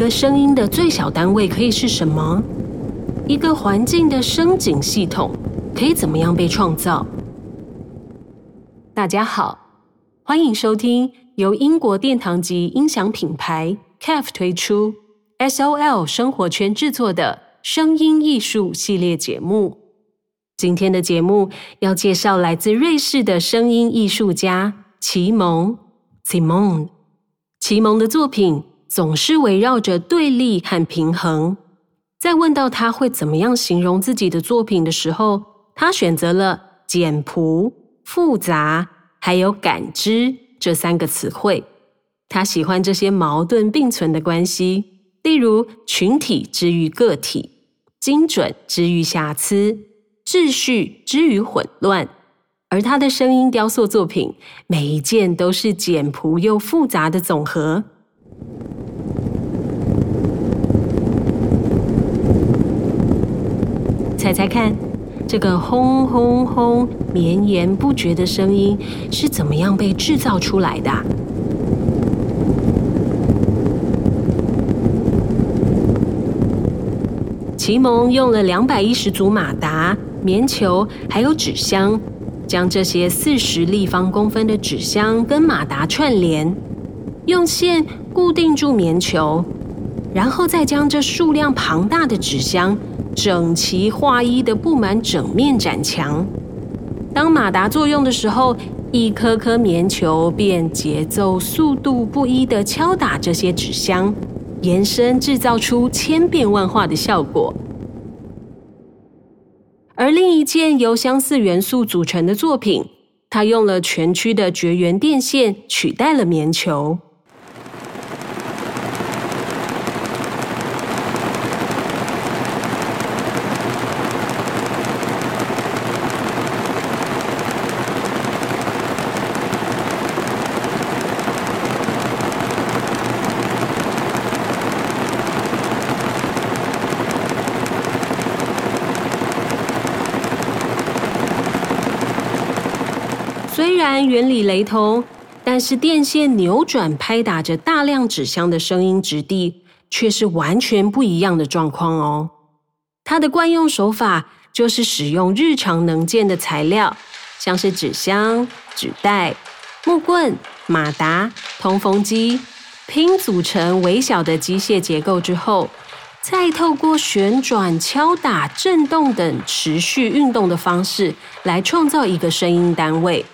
一个声音的最小单位可以是什么？一个环境的声景系统可以怎么样被创造？大家好，欢迎收听由英国殿堂级音响品牌 KEF 推出、SOL 生活圈制作的声音艺术系列节目。今天的节目要介绍来自瑞士的声音艺术家奇蒙 （Simon）。奇蒙的作品总是围绕着对立和平衡。在问到他会怎么样形容自己的作品的时候，他选择了简朴、复杂，还有感知这三个词汇。他喜欢这些矛盾并存的关系，例如群体之于个体，精准之于瑕疵，秩序之于混乱。而他的声音雕塑作品，每一件都是简朴又复杂的总和。猜猜看，这个轰轰轰绵延不绝的声音是怎么样被制造出来的？奇蒙用了两百一十组马达、棉球，还有纸箱。将这些四十立方公分的纸箱跟马达串联，用线固定住棉球，然后再将这数量庞大的纸箱整齐划一的布满整面展墙。当马达作用的时候，一颗颗棉球便节奏、速度不一地敲打这些纸箱，延伸制造出千变万化的效果。而另一件由相似元素组成的作品，它用了全区的绝缘电线取代了棉球。虽然原理雷同，但是电线扭转拍打着大量纸箱的声音质地，却是完全不一样的状况哦。它的惯用手法就是使用日常能见的材料，像是纸箱、纸袋、木棍、马达、通风机，拼组成微小的机械结构之后，再透过旋转、敲打、震动等持续运动的方式来创造一个声音单位。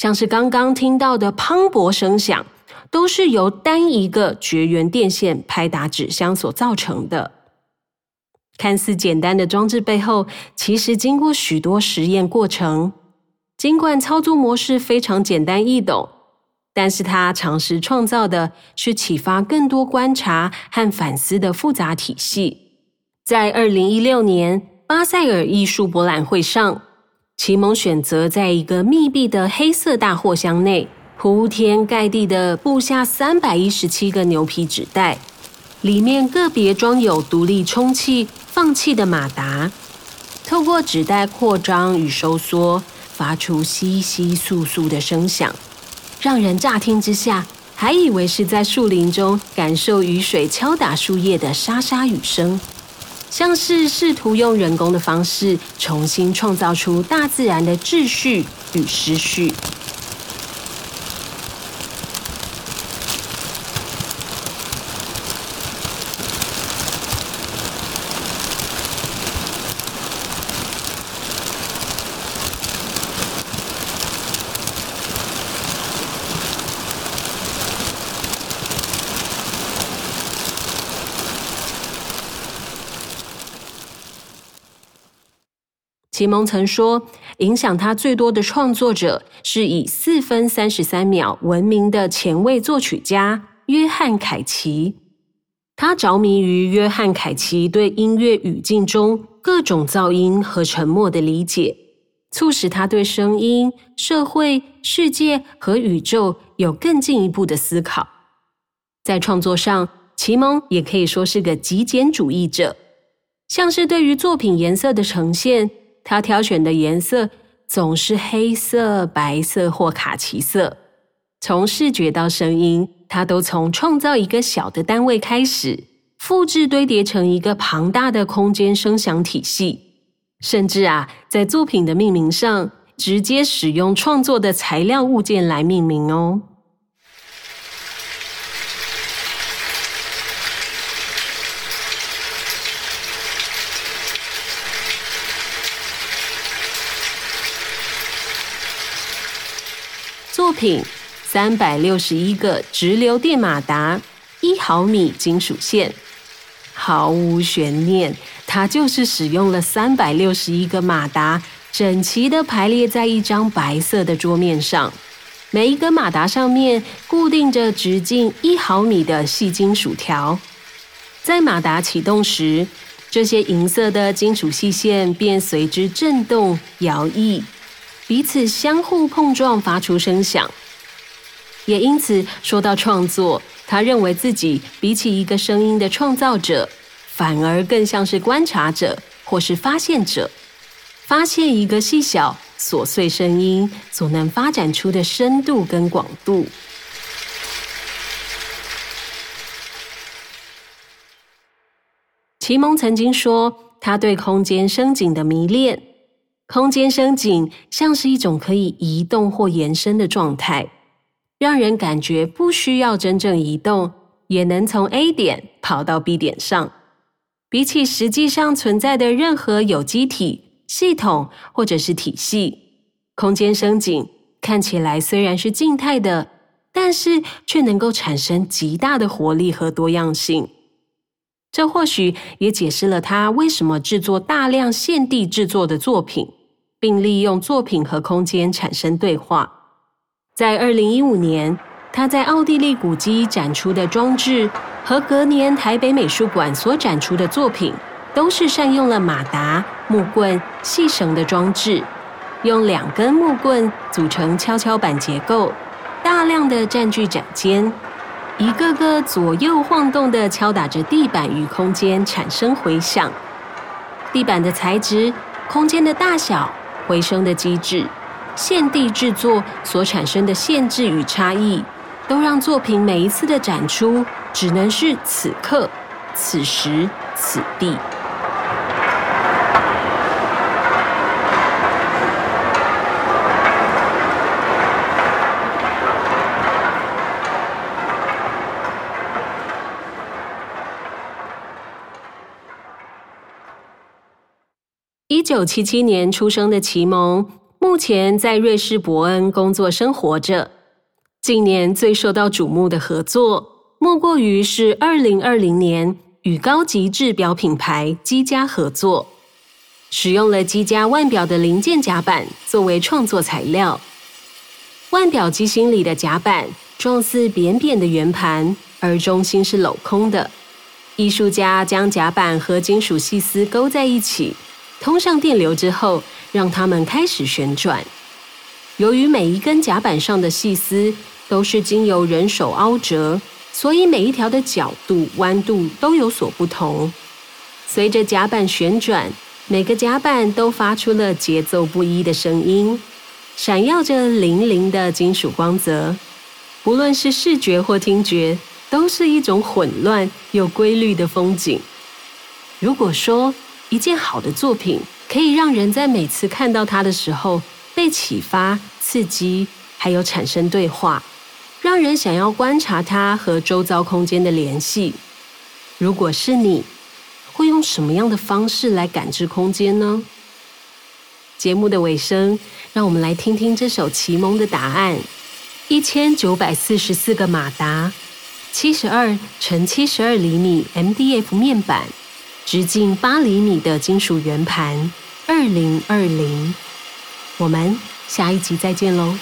像是刚刚听到的磅礴声响，都是由单一个绝缘电线拍打纸箱所造成的。看似简单的装置背后，其实经过许多实验过程。尽管操作模式非常简单易懂，但是它尝试创造的是启发更多观察和反思的复杂体系。在二零一六年巴塞尔艺术博览会上，奇蒙选择在一个密闭的黑色大货箱内，铺天盖地的布下三百一十七个牛皮纸袋，里面个别装有独立充气、放气的马达，透过纸袋扩张与收缩，发出窸窸窣窣的声响，让人乍听之下还以为是在树林中感受雨水敲打树叶的沙沙雨声。像是试图用人工的方式重新创造出大自然的秩序与时序。奇蒙曾说，影响他最多的创作者是以四分三十三秒闻名的前卫作曲家约翰凯奇。他着迷于约翰凯奇对音乐语境中各种噪音和沉默的理解，促使他对声音、社会、世界和宇宙有更进一步的思考。在创作上，奇蒙也可以说是个极简主义者，像是对于作品颜色的呈现。他挑选的颜色总是黑色、白色或卡其色。从视觉到声音，他都从创造一个小的单位开始，复制堆叠成一个庞大的空间声响体系。甚至啊，在作品的命名上，直接使用创作的材料物件来命名哦。品三百六十一个直流电马达，一毫米金属线，毫无悬念，它就是使用了三百六十一个马达。整齐地排列在一张白色的桌面上，每一根马达上面固定着直径一毫米的细金属条。在马达启动时，这些银色的金属细线便随之震动、摇曳，彼此相互碰撞，发出声响。也因此，说到创作，他认为自己比起一个声音的创造者，反而更像是观察者或是发现者。发现一个细小琐碎声音所能发展出的深度跟广度。奇蒙曾经说，他对空间声景的迷恋，空间升景像是一种可以移动或延伸的状态，让人感觉不需要真正移动，也能从 A 点跑到 B 点上。比起实际上存在的任何有机体。系统或者是体系，空间升景看起来虽然是静态的，但是却能够产生极大的活力和多样性。这或许也解释了他为什么制作大量现地制作的作品，并利用作品和空间产生对话。在二零一五年，他在奥地利古迹展出的装置和隔年台北美术馆所展出的作品。都是善用了马达、木棍、细绳的装置，用两根木棍组成跷跷板结构，大量的占据展间，一个个左右晃动的敲打着地板与空间，产生回响。地板的材质、空间的大小、回声的机制、现地制作所产生的限制与差异，都让作品每一次的展出只能是此刻、此时、此地。九七七年出生的奇蒙，目前在瑞士伯恩工作生活着。近年最受到瞩目的合作，莫过于是二零二零年与高级制表品牌积家合作，使用了积家腕表的零件夹板作为创作材料。腕表机芯里的夹板状似扁扁的圆盘，而中心是镂空的。艺术家将夹板和金属细丝勾在一起。通上电流之后，让它们开始旋转。由于每一根甲板上的细丝都是经由人手凹折，所以每一条的角度、弯度都有所不同。随着甲板旋转，每个甲板都发出了节奏不一的声音，闪耀着粼粼的金属光泽。不论是视觉或听觉，都是一种混乱又规律的风景。如果说，一件好的作品可以让人在每次看到它的时候被启发、刺激，还有产生对话，让人想要观察它和周遭空间的联系。如果是你，会用什么样的方式来感知空间呢？节目的尾声，让我们来听听这首奇蒙的答案：一千九百四十四个马达，七十二乘七十二厘米 MDF 面板。直径八厘米的金属圆盘，二零二零。我们下一集再见喽。